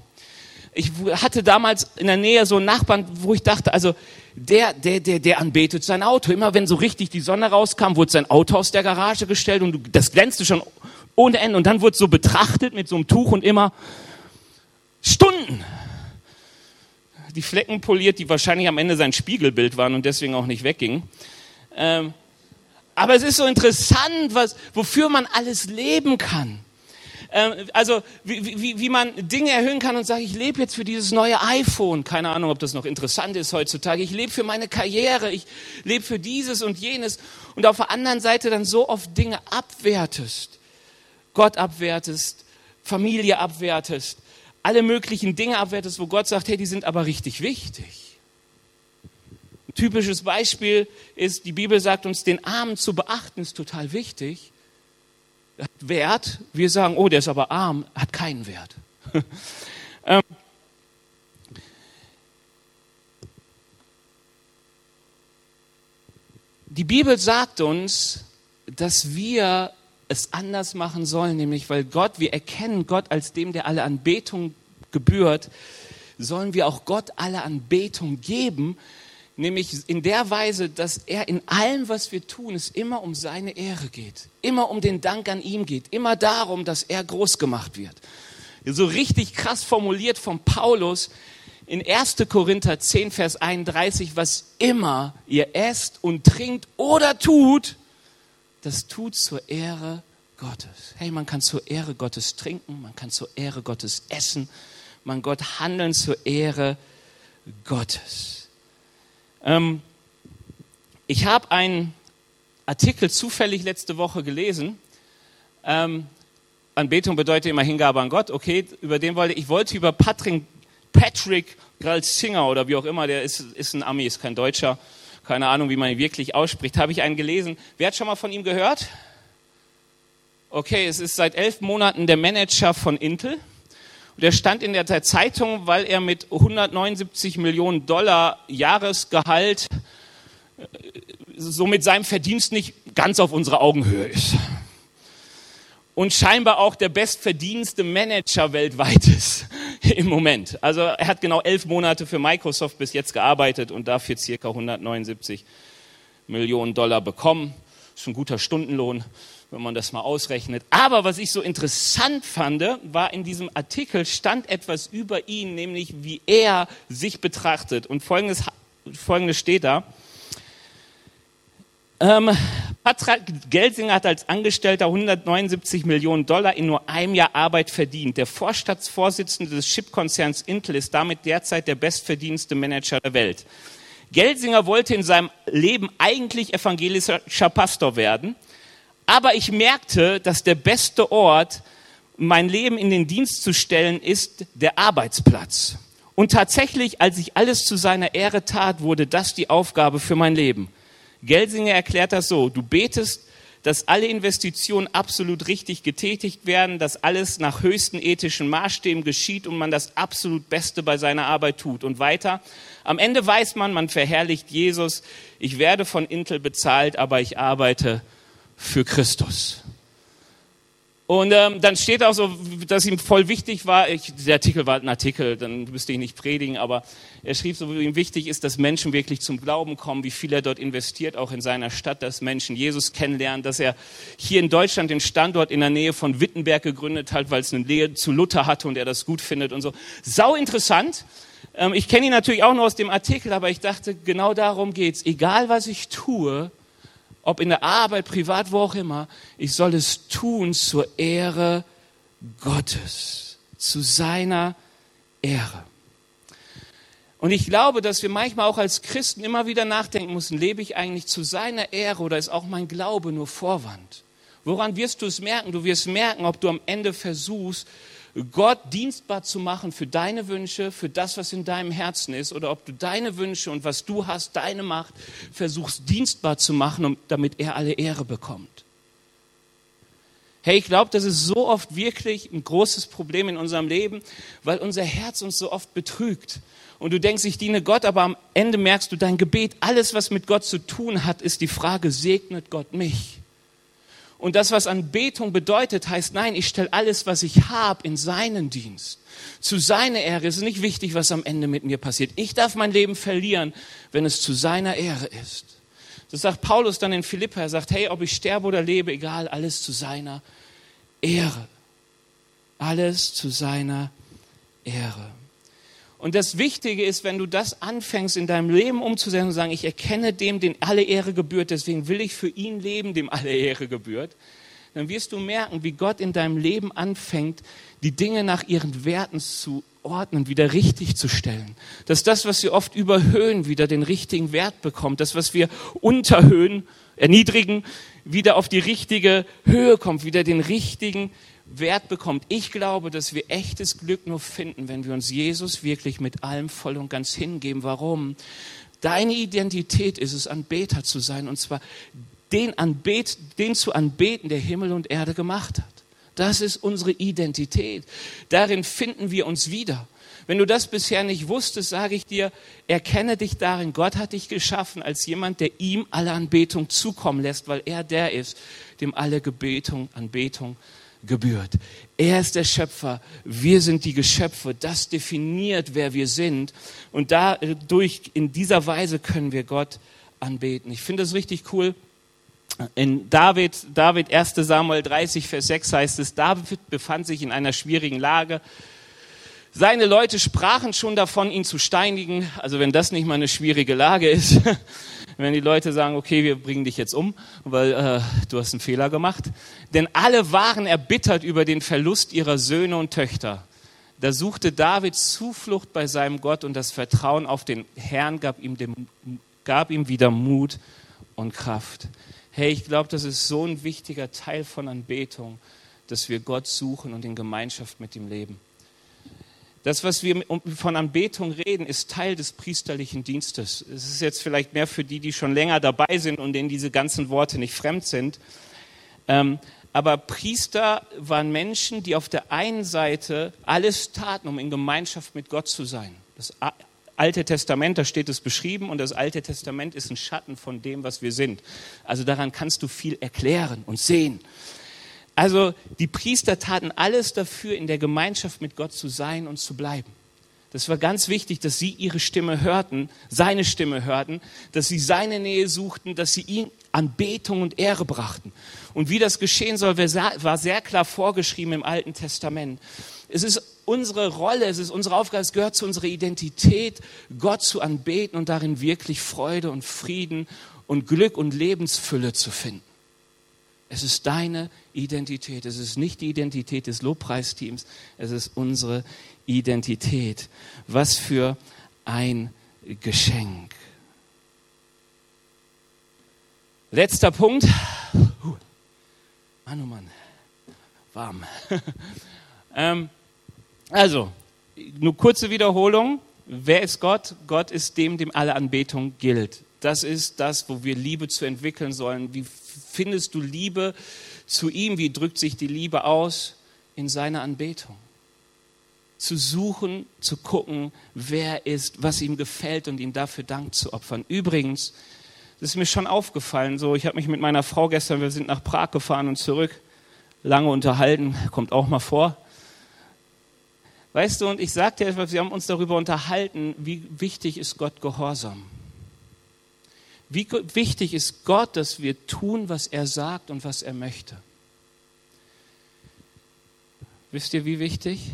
S2: Ich hatte damals in der Nähe so einen Nachbarn, wo ich dachte, also der, der, der, der anbetet sein Auto. Immer wenn so richtig die Sonne rauskam, wurde sein Auto aus der Garage gestellt und das glänzte schon ohne Ende. Und dann wurde so betrachtet mit so einem Tuch und immer Stunden die Flecken poliert, die wahrscheinlich am Ende sein Spiegelbild waren und deswegen auch nicht weggingen. Ähm, aber es ist so interessant, was, wofür man alles leben kann. Ähm, also wie, wie, wie man Dinge erhöhen kann und sagt, ich lebe jetzt für dieses neue iPhone. Keine Ahnung, ob das noch interessant ist heutzutage. Ich lebe für meine Karriere. Ich lebe für dieses und jenes. Und auf der anderen Seite dann so oft Dinge abwertest. Gott abwertest, Familie abwertest, alle möglichen Dinge abwertest, wo Gott sagt, hey, die sind aber richtig wichtig. Ein typisches Beispiel ist, die Bibel sagt uns, den Armen zu beachten ist total wichtig. Hat Wert. Wir sagen, oh, der ist aber arm, hat keinen Wert. ähm, die Bibel sagt uns, dass wir es anders machen sollen, nämlich weil Gott, wir erkennen Gott als dem, der alle Anbetung gebührt, sollen wir auch Gott alle Anbetung geben, nämlich in der Weise, dass er in allem, was wir tun, es immer um seine Ehre geht, immer um den Dank an ihm geht, immer darum, dass er groß gemacht wird. So richtig krass formuliert von Paulus in 1. Korinther 10, Vers 31, was immer ihr esst und trinkt oder tut, das tut zur Ehre Gottes. Hey, man kann zur Ehre Gottes trinken, man kann zur Ehre Gottes essen, man Gott handeln zur Ehre Gottes. Ähm, ich habe einen Artikel zufällig letzte Woche gelesen. Ähm, Anbetung bedeutet immer Hingabe an Gott. Okay, über den wollte ich wollte über Patrick, Patrick Gralsinger oder wie auch immer, der ist, ist ein Ami, ist kein Deutscher keine Ahnung, wie man ihn wirklich ausspricht, habe ich einen gelesen. Wer hat schon mal von ihm gehört? Okay, es ist seit elf Monaten der Manager von Intel Und er stand in der Zeitung, weil er mit 179 Millionen Dollar Jahresgehalt äh, so mit seinem Verdienst nicht ganz auf unserer Augenhöhe ist. Und scheinbar auch der bestverdienste Manager weltweit ist im Moment. Also er hat genau elf Monate für Microsoft bis jetzt gearbeitet und dafür circa 179 Millionen Dollar bekommen. Das ist ein guter Stundenlohn, wenn man das mal ausrechnet. Aber was ich so interessant fand, war in diesem Artikel stand etwas über ihn, nämlich wie er sich betrachtet. Und folgendes, folgendes steht da. Ähm, Patrick Gelsinger hat als Angestellter 179 Millionen Dollar in nur einem Jahr Arbeit verdient. Der Vorstandsvorsitzende des Chipkonzerns Intel ist damit derzeit der bestverdienste Manager der Welt. Gelsinger wollte in seinem Leben eigentlich evangelischer Pastor werden, aber ich merkte, dass der beste Ort, mein Leben in den Dienst zu stellen, ist der Arbeitsplatz. Und tatsächlich, als ich alles zu seiner Ehre tat, wurde das die Aufgabe für mein Leben. Gelsinger erklärt das so, du betest, dass alle Investitionen absolut richtig getätigt werden, dass alles nach höchsten ethischen Maßstäben geschieht und man das absolut Beste bei seiner Arbeit tut. Und weiter, am Ende weiß man, man verherrlicht Jesus, ich werde von Intel bezahlt, aber ich arbeite für Christus. Und ähm, dann steht auch so, dass ihm voll wichtig war, ich, der Artikel war ein Artikel, dann müsste ich nicht predigen, aber er schrieb so, wie ihm wichtig ist, dass Menschen wirklich zum Glauben kommen, wie viel er dort investiert, auch in seiner Stadt, dass Menschen Jesus kennenlernen, dass er hier in Deutschland den Standort in der Nähe von Wittenberg gegründet hat, weil es eine Nähe zu Luther hatte und er das gut findet und so. Sau interessant. Ähm, ich kenne ihn natürlich auch nur aus dem Artikel, aber ich dachte, genau darum geht's. Egal was ich tue, ob in der Arbeit, privat, wo auch immer, ich soll es tun zur Ehre Gottes, zu seiner Ehre. Und ich glaube, dass wir manchmal auch als Christen immer wieder nachdenken müssen, lebe ich eigentlich zu seiner Ehre oder ist auch mein Glaube nur Vorwand? Woran wirst du es merken? Du wirst merken, ob du am Ende versuchst, Gott dienstbar zu machen für deine Wünsche, für das, was in deinem Herzen ist, oder ob du deine Wünsche und was du hast, deine Macht, versuchst dienstbar zu machen, damit er alle Ehre bekommt. Hey, ich glaube, das ist so oft wirklich ein großes Problem in unserem Leben, weil unser Herz uns so oft betrügt. Und du denkst, ich diene Gott, aber am Ende merkst du, dein Gebet, alles, was mit Gott zu tun hat, ist die Frage, segnet Gott mich? Und das, was Anbetung bedeutet, heißt, nein, ich stelle alles, was ich habe, in seinen Dienst. Zu seiner Ehre Es ist nicht wichtig, was am Ende mit mir passiert. Ich darf mein Leben verlieren, wenn es zu seiner Ehre ist. Das sagt Paulus dann in Philippa. Er sagt, hey, ob ich sterbe oder lebe, egal, alles zu seiner Ehre. Alles zu seiner Ehre. Und das Wichtige ist, wenn du das anfängst in deinem Leben umzusetzen und sagen, ich erkenne dem, den alle Ehre gebührt, deswegen will ich für ihn leben, dem alle Ehre gebührt, dann wirst du merken, wie Gott in deinem Leben anfängt, die Dinge nach ihren Werten zu ordnen, wieder richtig zu stellen. Dass das, was wir oft überhöhen, wieder den richtigen Wert bekommt. Das, was wir unterhöhen, erniedrigen, wieder auf die richtige Höhe kommt, wieder den richtigen Wert bekommt. Ich glaube, dass wir echtes Glück nur finden, wenn wir uns Jesus wirklich mit allem voll und ganz hingeben. Warum? Deine Identität ist es, Anbeter zu sein, und zwar den, Anbet, den zu anbeten, der Himmel und Erde gemacht hat. Das ist unsere Identität. Darin finden wir uns wieder. Wenn du das bisher nicht wusstest, sage ich dir, erkenne dich darin. Gott hat dich geschaffen als jemand, der ihm alle Anbetung zukommen lässt, weil er der ist, dem alle Gebetung, Anbetung gebührt. Er ist der Schöpfer, wir sind die Geschöpfe. Das definiert, wer wir sind. Und dadurch, in dieser Weise können wir Gott anbeten. Ich finde es richtig cool. In David, David 1. Samuel 30, Vers 6 heißt es, David befand sich in einer schwierigen Lage. Seine Leute sprachen schon davon, ihn zu steinigen. Also wenn das nicht mal eine schwierige Lage ist, wenn die Leute sagen, okay, wir bringen dich jetzt um, weil äh, du hast einen Fehler gemacht. Denn alle waren erbittert über den Verlust ihrer Söhne und Töchter. Da suchte David Zuflucht bei seinem Gott und das Vertrauen auf den Herrn gab ihm, dem, gab ihm wieder Mut und Kraft. Hey, ich glaube, das ist so ein wichtiger Teil von Anbetung, dass wir Gott suchen und in Gemeinschaft mit ihm leben. Das, was wir von Anbetung reden, ist Teil des priesterlichen Dienstes. Es ist jetzt vielleicht mehr für die, die schon länger dabei sind und denen diese ganzen Worte nicht fremd sind. Ähm, aber Priester waren Menschen, die auf der einen Seite alles taten, um in Gemeinschaft mit Gott zu sein. Das Alte Testament, da steht es beschrieben und das Alte Testament ist ein Schatten von dem, was wir sind. Also daran kannst du viel erklären und sehen. Also die Priester taten alles dafür, in der Gemeinschaft mit Gott zu sein und zu bleiben. Das war ganz wichtig, dass sie ihre Stimme hörten, seine Stimme hörten, dass sie seine Nähe suchten, dass sie ihn Anbetung und Ehre brachten. Und wie das geschehen soll, war sehr klar vorgeschrieben im Alten Testament. Es ist unsere Rolle, es ist unsere Aufgabe, es gehört zu unserer Identität, Gott zu anbeten und darin wirklich Freude und Frieden und Glück und Lebensfülle zu finden. Es ist deine Identität. Es ist nicht die Identität des Lobpreisteams. Es ist unsere Identität. Was für ein Geschenk. Letzter Punkt. Mann, oh Mann. Warm. ähm, also, nur kurze Wiederholung. Wer ist Gott? Gott ist dem, dem alle Anbetung gilt. Das ist das, wo wir Liebe zu entwickeln sollen. Wie findest du Liebe zu ihm? Wie drückt sich die Liebe aus? In seiner Anbetung. Zu suchen, zu gucken, wer ist, was ihm gefällt und ihm dafür Dank zu opfern. Übrigens, das ist mir schon aufgefallen, so, ich habe mich mit meiner Frau gestern, wir sind nach Prag gefahren und zurück, lange unterhalten, kommt auch mal vor. Weißt du, und ich sagte etwas, wir haben uns darüber unterhalten, wie wichtig ist Gott Gehorsam. Wie wichtig ist Gott, dass wir tun, was er sagt und was er möchte. Wisst ihr, wie wichtig?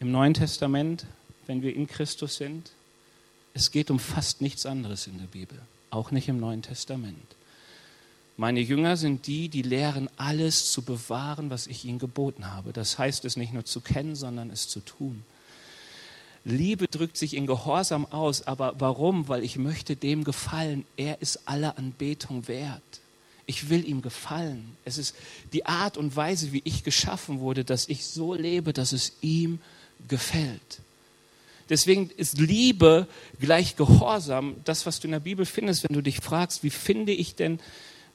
S2: Im Neuen Testament, wenn wir in Christus sind, es geht um fast nichts anderes in der Bibel, auch nicht im Neuen Testament. Meine Jünger sind die, die lehren, alles zu bewahren, was ich ihnen geboten habe. Das heißt es nicht nur zu kennen, sondern es zu tun. Liebe drückt sich in Gehorsam aus, aber warum? Weil ich möchte dem gefallen. Er ist aller Anbetung wert. Ich will ihm gefallen. Es ist die Art und Weise, wie ich geschaffen wurde, dass ich so lebe, dass es ihm gefällt. Deswegen ist Liebe gleich Gehorsam, das, was du in der Bibel findest, wenn du dich fragst, wie finde ich denn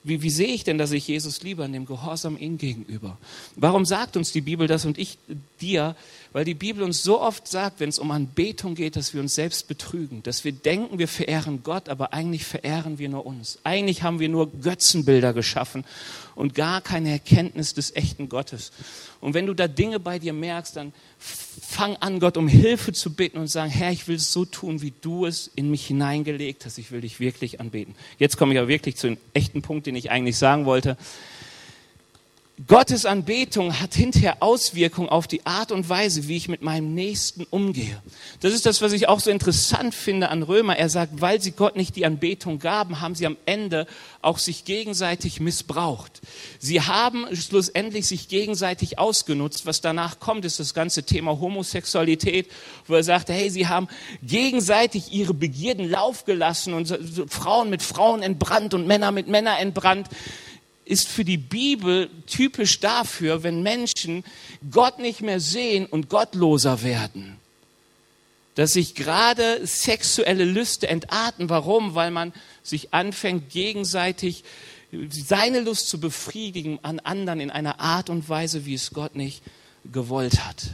S2: wie, wie sehe ich denn, dass ich Jesus liebe an dem Gehorsam ihm gegenüber? Warum sagt uns die Bibel das und ich dir? Weil die Bibel uns so oft sagt, wenn es um Anbetung geht, dass wir uns selbst betrügen, dass wir denken, wir verehren Gott, aber eigentlich verehren wir nur uns. Eigentlich haben wir nur Götzenbilder geschaffen und gar keine Erkenntnis des echten Gottes. Und wenn du da Dinge bei dir merkst, dann fang an, Gott um Hilfe zu bitten und sagen, Herr, ich will es so tun, wie du es in mich hineingelegt hast. Ich will dich wirklich anbeten. Jetzt komme ich aber wirklich zu dem echten Punkt, den ich eigentlich sagen wollte. Gottes Anbetung hat hinterher Auswirkungen auf die Art und Weise, wie ich mit meinem Nächsten umgehe. Das ist das, was ich auch so interessant finde an Römer. Er sagt, weil sie Gott nicht die Anbetung gaben, haben sie am Ende auch sich gegenseitig missbraucht. Sie haben schlussendlich sich gegenseitig ausgenutzt. Was danach kommt, ist das ganze Thema Homosexualität, wo er sagt, hey, sie haben gegenseitig ihre Begierden Lauf gelassen und Frauen mit Frauen entbrannt und Männer mit Männern entbrannt ist für die Bibel typisch dafür, wenn Menschen Gott nicht mehr sehen und gottloser werden. Dass sich gerade sexuelle Lüste entarten. Warum? Weil man sich anfängt, gegenseitig seine Lust zu befriedigen an anderen in einer Art und Weise, wie es Gott nicht gewollt hat.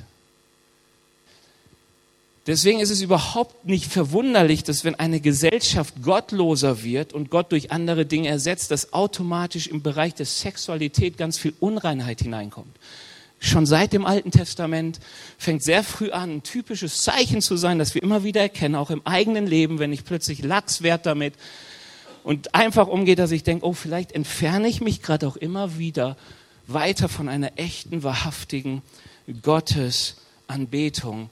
S2: Deswegen ist es überhaupt nicht verwunderlich, dass wenn eine Gesellschaft gottloser wird und Gott durch andere Dinge ersetzt, dass automatisch im Bereich der Sexualität ganz viel Unreinheit hineinkommt. Schon seit dem Alten Testament fängt sehr früh an, ein typisches Zeichen zu sein, das wir immer wieder erkennen, auch im eigenen Leben, wenn ich plötzlich Lachs wert damit und einfach umgehe, dass ich denke, oh, vielleicht entferne ich mich gerade auch immer wieder weiter von einer echten, wahrhaftigen Gottesanbetung.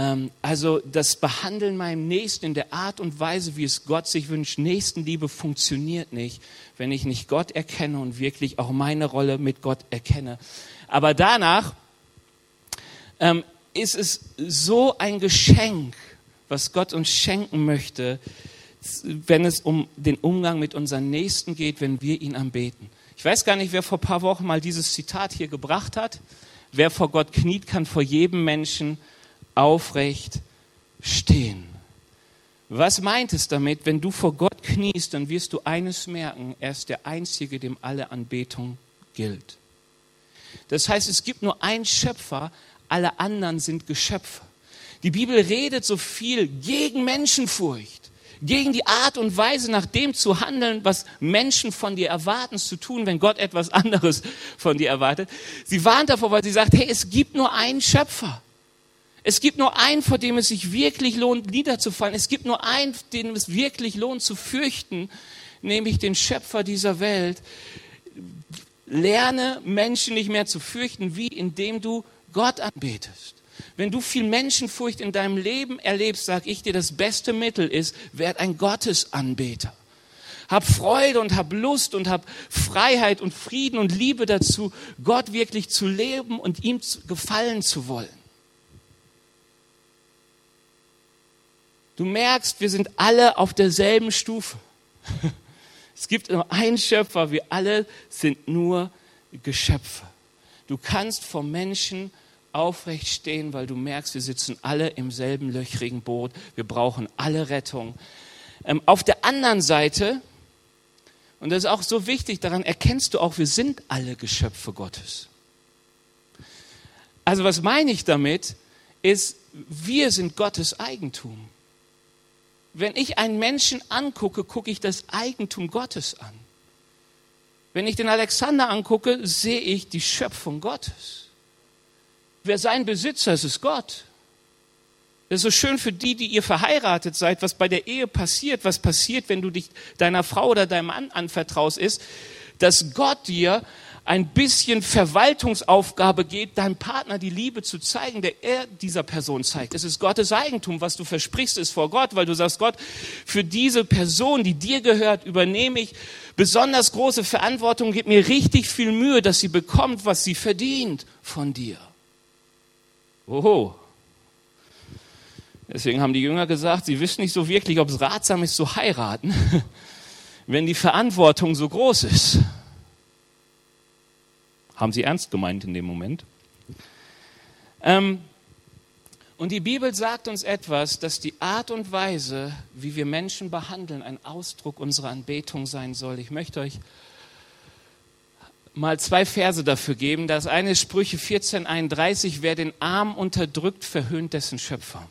S2: Ähm, also das Behandeln meinem Nächsten in der Art und Weise, wie es Gott sich wünscht, Nächstenliebe funktioniert nicht, wenn ich nicht Gott erkenne und wirklich auch meine Rolle mit Gott erkenne. Aber danach ähm, ist es so ein Geschenk, was Gott uns schenken möchte, wenn es um den Umgang mit unseren Nächsten geht, wenn wir ihn anbeten. Ich weiß gar nicht, wer vor ein paar Wochen mal dieses Zitat hier gebracht hat. Wer vor Gott kniet, kann vor jedem Menschen aufrecht stehen. Was meint es damit? Wenn du vor Gott kniest, dann wirst du eines merken, er ist der Einzige, dem alle Anbetung gilt. Das heißt, es gibt nur einen Schöpfer, alle anderen sind Geschöpfe. Die Bibel redet so viel gegen Menschenfurcht, gegen die Art und Weise, nach dem zu handeln, was Menschen von dir erwarten zu tun, wenn Gott etwas anderes von dir erwartet. Sie warnt davor, weil sie sagt, hey, es gibt nur einen Schöpfer. Es gibt nur einen, vor dem es sich wirklich lohnt, niederzufallen. Es gibt nur einen, den es wirklich lohnt zu fürchten, nämlich den Schöpfer dieser Welt. Lerne Menschen nicht mehr zu fürchten, wie indem du Gott anbetest. Wenn du viel Menschenfurcht in deinem Leben erlebst, sag ich dir, das beste Mittel ist, werd ein Gottesanbeter. Hab Freude und hab Lust und hab Freiheit und Frieden und Liebe dazu, Gott wirklich zu leben und ihm gefallen zu wollen. Du merkst, wir sind alle auf derselben Stufe. Es gibt nur einen Schöpfer, wir alle sind nur Geschöpfe. Du kannst vor Menschen aufrecht stehen, weil du merkst, wir sitzen alle im selben löchrigen Boot. Wir brauchen alle Rettung. Ähm, auf der anderen Seite, und das ist auch so wichtig, daran erkennst du auch, wir sind alle Geschöpfe Gottes. Also was meine ich damit, ist, wir sind Gottes Eigentum. Wenn ich einen Menschen angucke, gucke ich das Eigentum Gottes an. Wenn ich den Alexander angucke, sehe ich die Schöpfung Gottes. Wer sein Besitzer ist, ist Gott. Das ist so schön für die, die ihr verheiratet seid, was bei der Ehe passiert, was passiert, wenn du dich deiner Frau oder deinem Mann anvertraust, ist, dass Gott dir ein bisschen Verwaltungsaufgabe geht, deinem Partner die Liebe zu zeigen, der er dieser Person zeigt. Es ist Gottes Eigentum, was du versprichst, ist vor Gott, weil du sagst, Gott, für diese Person, die dir gehört, übernehme ich besonders große Verantwortung, gib mir richtig viel Mühe, dass sie bekommt, was sie verdient von dir. Oho. Deswegen haben die Jünger gesagt, sie wissen nicht so wirklich, ob es ratsam ist zu heiraten, wenn die Verantwortung so groß ist. Haben sie ernst gemeint in dem Moment. Ähm, und die Bibel sagt uns etwas, dass die Art und Weise, wie wir Menschen behandeln, ein Ausdruck unserer Anbetung sein soll. Ich möchte euch mal zwei Verse dafür geben. Das eine ist Sprüche 14,31. Wer den Arm unterdrückt, verhöhnt dessen Schöpfer.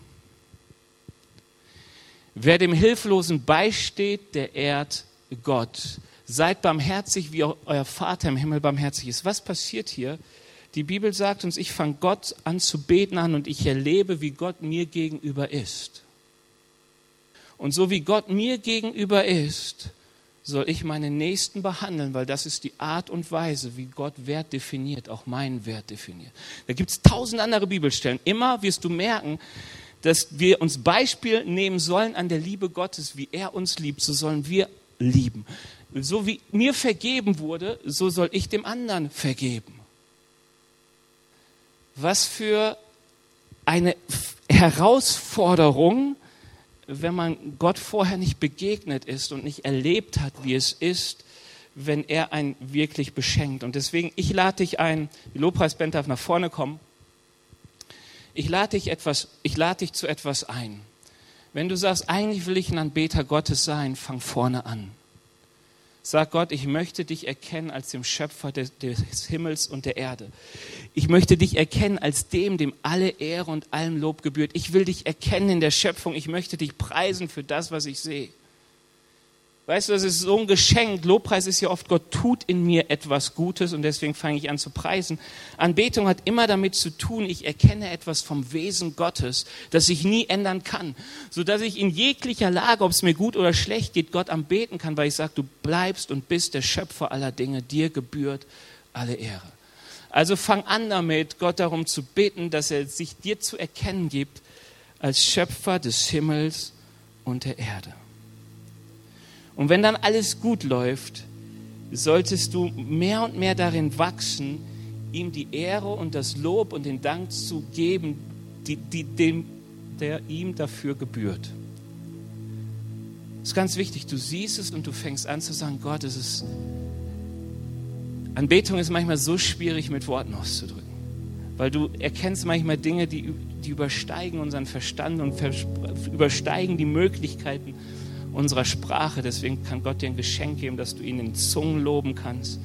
S2: Wer dem Hilflosen beisteht, der ehrt Gott. Seid barmherzig, wie euer Vater im Himmel barmherzig ist. Was passiert hier? Die Bibel sagt uns, ich fange Gott an zu beten an und ich erlebe, wie Gott mir gegenüber ist. Und so wie Gott mir gegenüber ist, soll ich meine Nächsten behandeln, weil das ist die Art und Weise, wie Gott Wert definiert, auch meinen Wert definiert. Da gibt es tausend andere Bibelstellen. Immer wirst du merken, dass wir uns Beispiel nehmen sollen an der Liebe Gottes, wie er uns liebt, so sollen wir lieben so wie mir vergeben wurde, so soll ich dem anderen vergeben. Was für eine Herausforderung, wenn man Gott vorher nicht begegnet ist und nicht erlebt hat, wie es ist, wenn er einen wirklich beschenkt. Und deswegen, ich lade dich ein, die Lobpreisband darf nach vorne kommen. Ich lade dich etwas, ich lade dich zu etwas ein. Wenn du sagst, eigentlich will ich ein Anbeter Gottes sein, fang vorne an. Sag Gott, ich möchte dich erkennen als dem Schöpfer des, des, Himmels und der Erde. Ich möchte dich erkennen als dem, dem alle Ehre und allem Lob gebührt. Ich will dich erkennen in der Schöpfung. Ich möchte dich preisen für das, was ich sehe. Weißt du, das ist so ein Geschenk. Lobpreis ist ja oft, Gott tut in mir etwas Gutes und deswegen fange ich an zu preisen. Anbetung hat immer damit zu tun, ich erkenne etwas vom Wesen Gottes, das ich nie ändern kann, sodass ich in jeglicher Lage, ob es mir gut oder schlecht geht, Gott anbeten kann, weil ich sage, du bleibst und bist der Schöpfer aller Dinge, dir gebührt alle Ehre. Also fang an damit, Gott darum zu bitten, dass er sich dir zu erkennen gibt als Schöpfer des Himmels und der Erde. Und wenn dann alles gut läuft, solltest du mehr und mehr darin wachsen, ihm die Ehre und das Lob und den Dank zu geben, die, die, dem, der ihm dafür gebührt. Das ist ganz wichtig. Du siehst es und du fängst an zu sagen, Gott, es ist, Anbetung ist manchmal so schwierig mit Worten auszudrücken. Weil du erkennst manchmal Dinge, die, die übersteigen unseren Verstand und übersteigen die Möglichkeiten unserer Sprache. Deswegen kann Gott dir ein Geschenk geben, dass du ihn in Zungen loben kannst.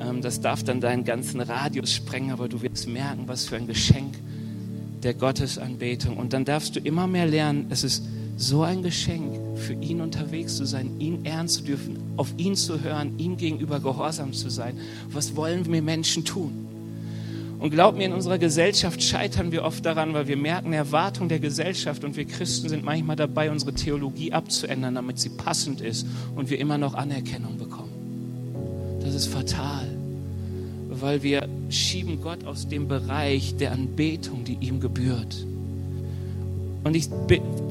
S2: Ähm, das darf dann deinen ganzen Radius sprengen, aber du wirst merken, was für ein Geschenk der Gottesanbetung. Und dann darfst du immer mehr lernen, es ist so ein Geschenk, für ihn unterwegs zu sein, ihn ehren zu dürfen, auf ihn zu hören, ihm gegenüber gehorsam zu sein. Was wollen wir Menschen tun? Und glaub mir, in unserer Gesellschaft scheitern wir oft daran, weil wir merken, Erwartung der Gesellschaft und wir Christen sind manchmal dabei, unsere Theologie abzuändern, damit sie passend ist und wir immer noch Anerkennung bekommen. Das ist fatal, weil wir schieben Gott aus dem Bereich der Anbetung, die ihm gebührt. Und ich,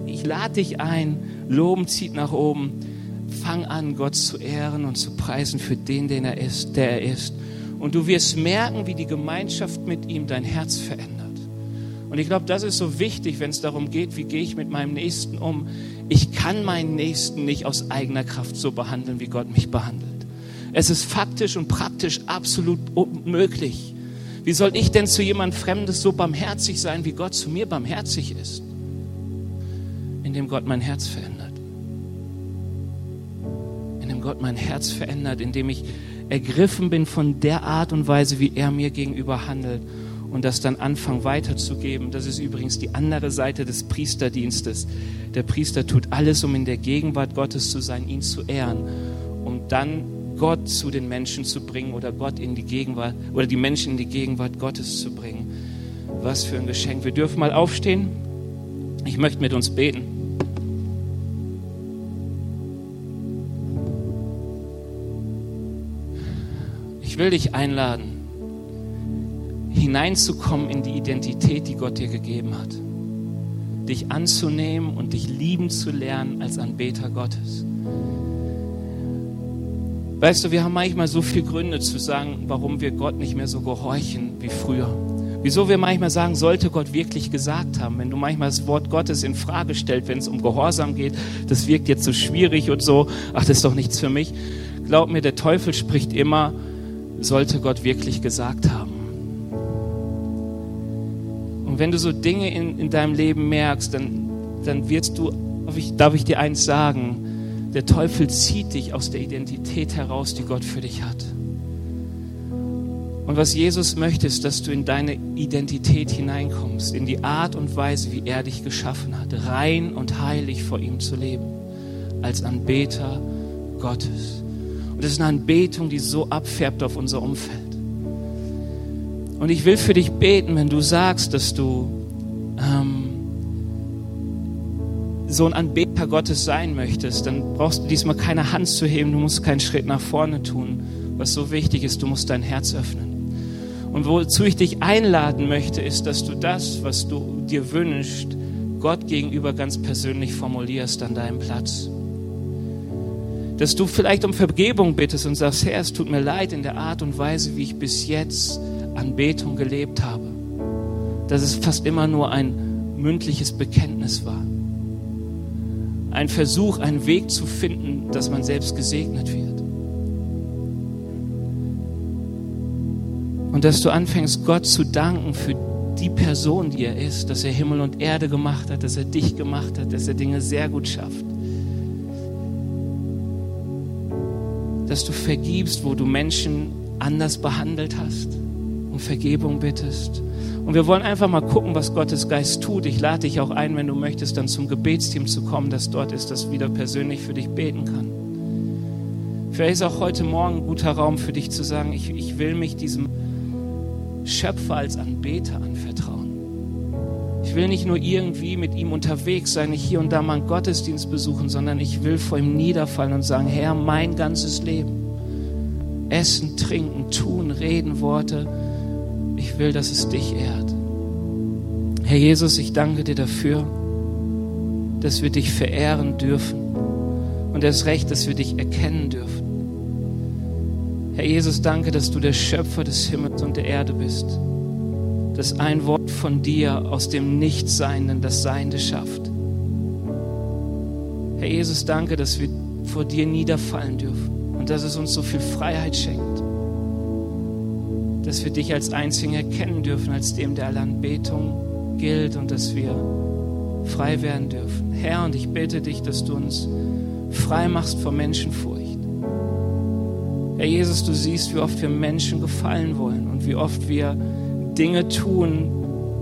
S2: ich lade dich ein, Loben zieht nach oben. Fang an, Gott zu ehren und zu preisen für den, den er ist, der er ist. Und du wirst merken, wie die Gemeinschaft mit ihm dein Herz verändert. Und ich glaube, das ist so wichtig, wenn es darum geht, wie gehe ich mit meinem Nächsten um. Ich kann meinen Nächsten nicht aus eigener Kraft so behandeln, wie Gott mich behandelt. Es ist faktisch und praktisch absolut unmöglich. Wie soll ich denn zu jemand Fremdes so barmherzig sein, wie Gott zu mir barmherzig ist? Indem Gott mein Herz verändert. Indem Gott mein Herz verändert, indem ich ergriffen bin von der Art und Weise, wie er mir gegenüber handelt und das dann anfangen weiterzugeben. Das ist übrigens die andere Seite des Priesterdienstes. Der Priester tut alles, um in der Gegenwart Gottes zu sein, ihn zu ehren, um dann Gott zu den Menschen zu bringen oder Gott in die Gegenwart oder die Menschen in die Gegenwart Gottes zu bringen. Was für ein Geschenk. Wir dürfen mal aufstehen. Ich möchte mit uns beten. Will dich einladen, hineinzukommen in die Identität, die Gott dir gegeben hat. Dich anzunehmen und dich lieben zu lernen als Anbeter Gottes. Weißt du, wir haben manchmal so viele Gründe zu sagen, warum wir Gott nicht mehr so gehorchen wie früher. Wieso wir manchmal sagen, sollte Gott wirklich gesagt haben, wenn du manchmal das Wort Gottes in Frage stellst, wenn es um Gehorsam geht, das wirkt jetzt so schwierig und so, ach, das ist doch nichts für mich. Glaub mir, der Teufel spricht immer, sollte Gott wirklich gesagt haben. Und wenn du so Dinge in, in deinem Leben merkst, dann, dann wirst du, darf ich, darf ich dir eins sagen, der Teufel zieht dich aus der Identität heraus, die Gott für dich hat. Und was Jesus möchte, ist, dass du in deine Identität hineinkommst, in die Art und Weise, wie er dich geschaffen hat, rein und heilig vor ihm zu leben, als Anbeter Gottes. Und das ist eine Anbetung, die so abfärbt auf unser Umfeld. Und ich will für dich beten, wenn du sagst, dass du ähm, so ein Anbeter Gottes sein möchtest, dann brauchst du diesmal keine Hand zu heben, du musst keinen Schritt nach vorne tun. Was so wichtig ist, du musst dein Herz öffnen. Und wozu ich dich einladen möchte, ist, dass du das, was du dir wünschst, Gott gegenüber ganz persönlich formulierst an deinem Platz. Dass du vielleicht um Vergebung bittest und sagst, Herr, es tut mir leid in der Art und Weise, wie ich bis jetzt Anbetung gelebt habe. Dass es fast immer nur ein mündliches Bekenntnis war ein Versuch, einen Weg zu finden, dass man selbst gesegnet wird. Und dass du anfängst, Gott zu danken für die Person, die er ist, dass er Himmel und Erde gemacht hat, dass er dich gemacht hat, dass er Dinge sehr gut schafft. Dass du vergibst, wo du Menschen anders behandelt hast, um Vergebung bittest und wir wollen einfach mal gucken, was Gottes Geist tut. Ich lade dich auch ein, wenn du möchtest, dann zum Gebetsteam zu kommen, das dort ist, das wieder persönlich für dich beten kann. Vielleicht ist auch heute Morgen ein guter Raum für dich zu sagen, ich, ich will mich diesem Schöpfer als Anbeter anvertrauen. Ich will nicht nur irgendwie mit ihm unterwegs sein, nicht hier und da mal einen Gottesdienst besuchen, sondern ich will vor ihm niederfallen und sagen, Herr, mein ganzes Leben. Essen, trinken, tun, reden, Worte ich will, dass es dich ehrt. Herr Jesus, ich danke dir dafür, dass wir dich verehren dürfen und erst recht, dass wir dich erkennen dürfen. Herr Jesus, danke, dass du der Schöpfer des Himmels und der Erde bist, dass ein Wort von dir aus dem Nichtseinenden das Seiende schafft. Herr Jesus, danke, dass wir vor dir niederfallen dürfen und dass es uns so viel Freiheit schenkt dass wir dich als einzigen erkennen dürfen, als dem, der alle Anbetung gilt und dass wir frei werden dürfen. Herr, und ich bitte dich, dass du uns frei machst vor Menschenfurcht. Herr Jesus, du siehst, wie oft wir Menschen gefallen wollen und wie oft wir Dinge tun,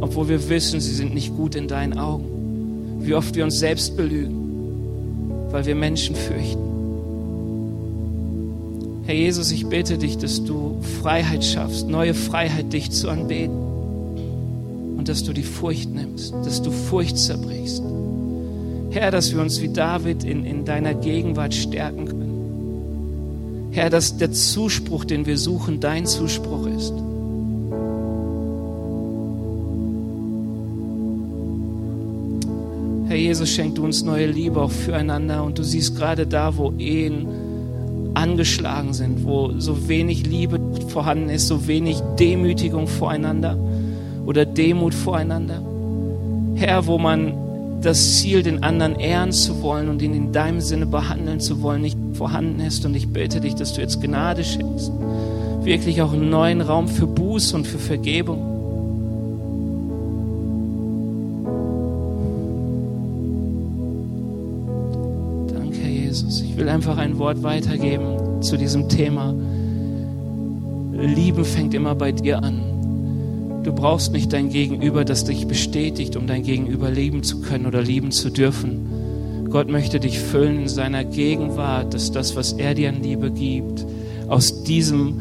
S2: obwohl wir wissen, sie sind nicht gut in deinen Augen. Wie oft wir uns selbst belügen, weil wir Menschen fürchten. Herr Jesus, ich bitte dich, dass du Freiheit schaffst, neue Freiheit, dich zu anbeten. Und dass du die Furcht nimmst, dass du Furcht zerbrichst. Herr, dass wir uns wie David in, in deiner Gegenwart stärken können. Herr, dass der Zuspruch, den wir suchen, dein Zuspruch ist. Jesus, schenk du uns neue Liebe auch füreinander. Und du siehst gerade da, wo Ehen angeschlagen sind, wo so wenig Liebe vorhanden ist, so wenig Demütigung voreinander oder Demut voreinander. Herr, wo man das Ziel, den anderen ehren zu wollen und ihn in deinem Sinne behandeln zu wollen, nicht vorhanden ist. Und ich bitte dich, dass du jetzt Gnade schenkst. Wirklich auch einen neuen Raum für Buß und für Vergebung. Will einfach ein Wort weitergeben zu diesem Thema. Lieben fängt immer bei dir an. Du brauchst nicht dein Gegenüber, das dich bestätigt, um dein Gegenüber lieben zu können oder lieben zu dürfen. Gott möchte dich füllen in seiner Gegenwart, dass das, was er dir an Liebe gibt, aus diesem,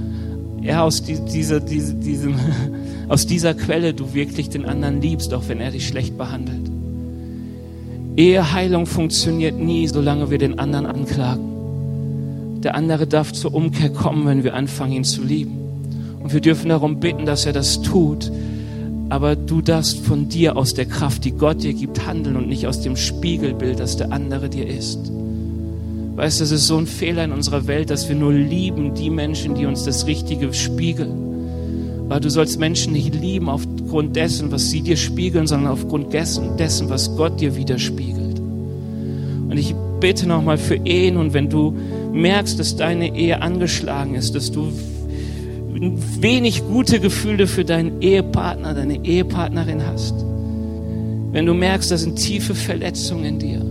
S2: ja, aus dieser, dieser, diesem, aus dieser Quelle du wirklich den anderen liebst, auch wenn er dich schlecht behandelt. Eheheilung funktioniert nie, solange wir den anderen anklagen. Der andere darf zur Umkehr kommen, wenn wir anfangen, ihn zu lieben. Und wir dürfen darum bitten, dass er das tut. Aber du darfst von dir aus der Kraft, die Gott dir gibt, handeln und nicht aus dem Spiegelbild, das der andere dir ist. Weißt du, es ist so ein Fehler in unserer Welt, dass wir nur lieben die Menschen, die uns das Richtige spiegeln. Weil du sollst Menschen nicht lieben aufgrund dessen, was sie dir spiegeln, sondern aufgrund dessen, dessen was Gott dir widerspiegelt. Und ich bitte nochmal für Ehen und wenn du merkst, dass deine Ehe angeschlagen ist, dass du wenig gute Gefühle für deinen Ehepartner, deine Ehepartnerin hast, wenn du merkst, da sind tiefe Verletzungen in dir,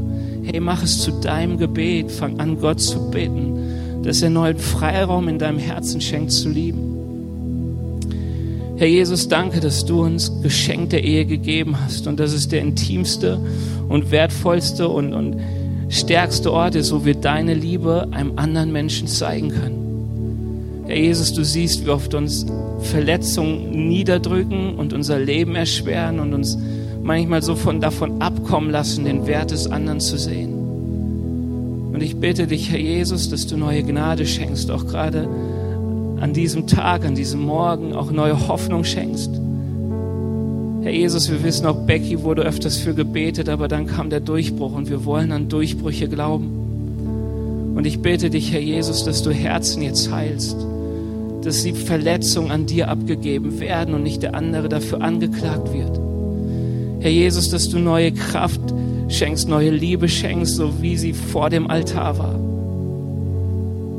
S2: hey, mach es zu deinem Gebet, fang an, Gott zu beten, dass er neuen Freiraum in deinem Herzen schenkt zu lieben. Herr Jesus, danke, dass du uns Geschenk der Ehe gegeben hast und dass es der intimste und wertvollste und, und stärkste Ort ist, wo wir deine Liebe einem anderen Menschen zeigen können. Herr Jesus, du siehst, wie oft uns Verletzungen niederdrücken und unser Leben erschweren und uns manchmal so von davon abkommen lassen, den Wert des anderen zu sehen. Und ich bitte dich, Herr Jesus, dass du neue Gnade schenkst, auch gerade an diesem Tag, an diesem Morgen auch neue Hoffnung schenkst. Herr Jesus, wir wissen auch, Becky wurde öfters für gebetet, aber dann kam der Durchbruch und wir wollen an Durchbrüche glauben. Und ich bete dich, Herr Jesus, dass du Herzen jetzt heilst, dass die Verletzungen an dir abgegeben werden und nicht der andere dafür angeklagt wird. Herr Jesus, dass du neue Kraft schenkst, neue Liebe schenkst, so wie sie vor dem Altar war.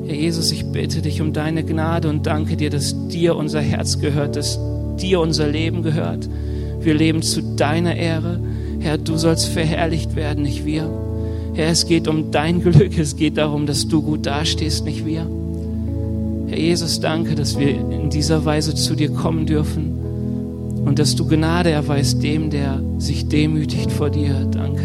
S2: Herr Jesus, ich bitte dich um deine Gnade und danke dir, dass dir unser Herz gehört, dass dir unser Leben gehört. Wir leben zu deiner Ehre. Herr, du sollst verherrlicht werden, nicht wir. Herr, es geht um dein Glück, es geht darum, dass du gut dastehst, nicht wir. Herr Jesus, danke, dass wir in dieser Weise zu dir kommen dürfen und dass du Gnade erweist dem, der sich demütigt vor dir. Danke.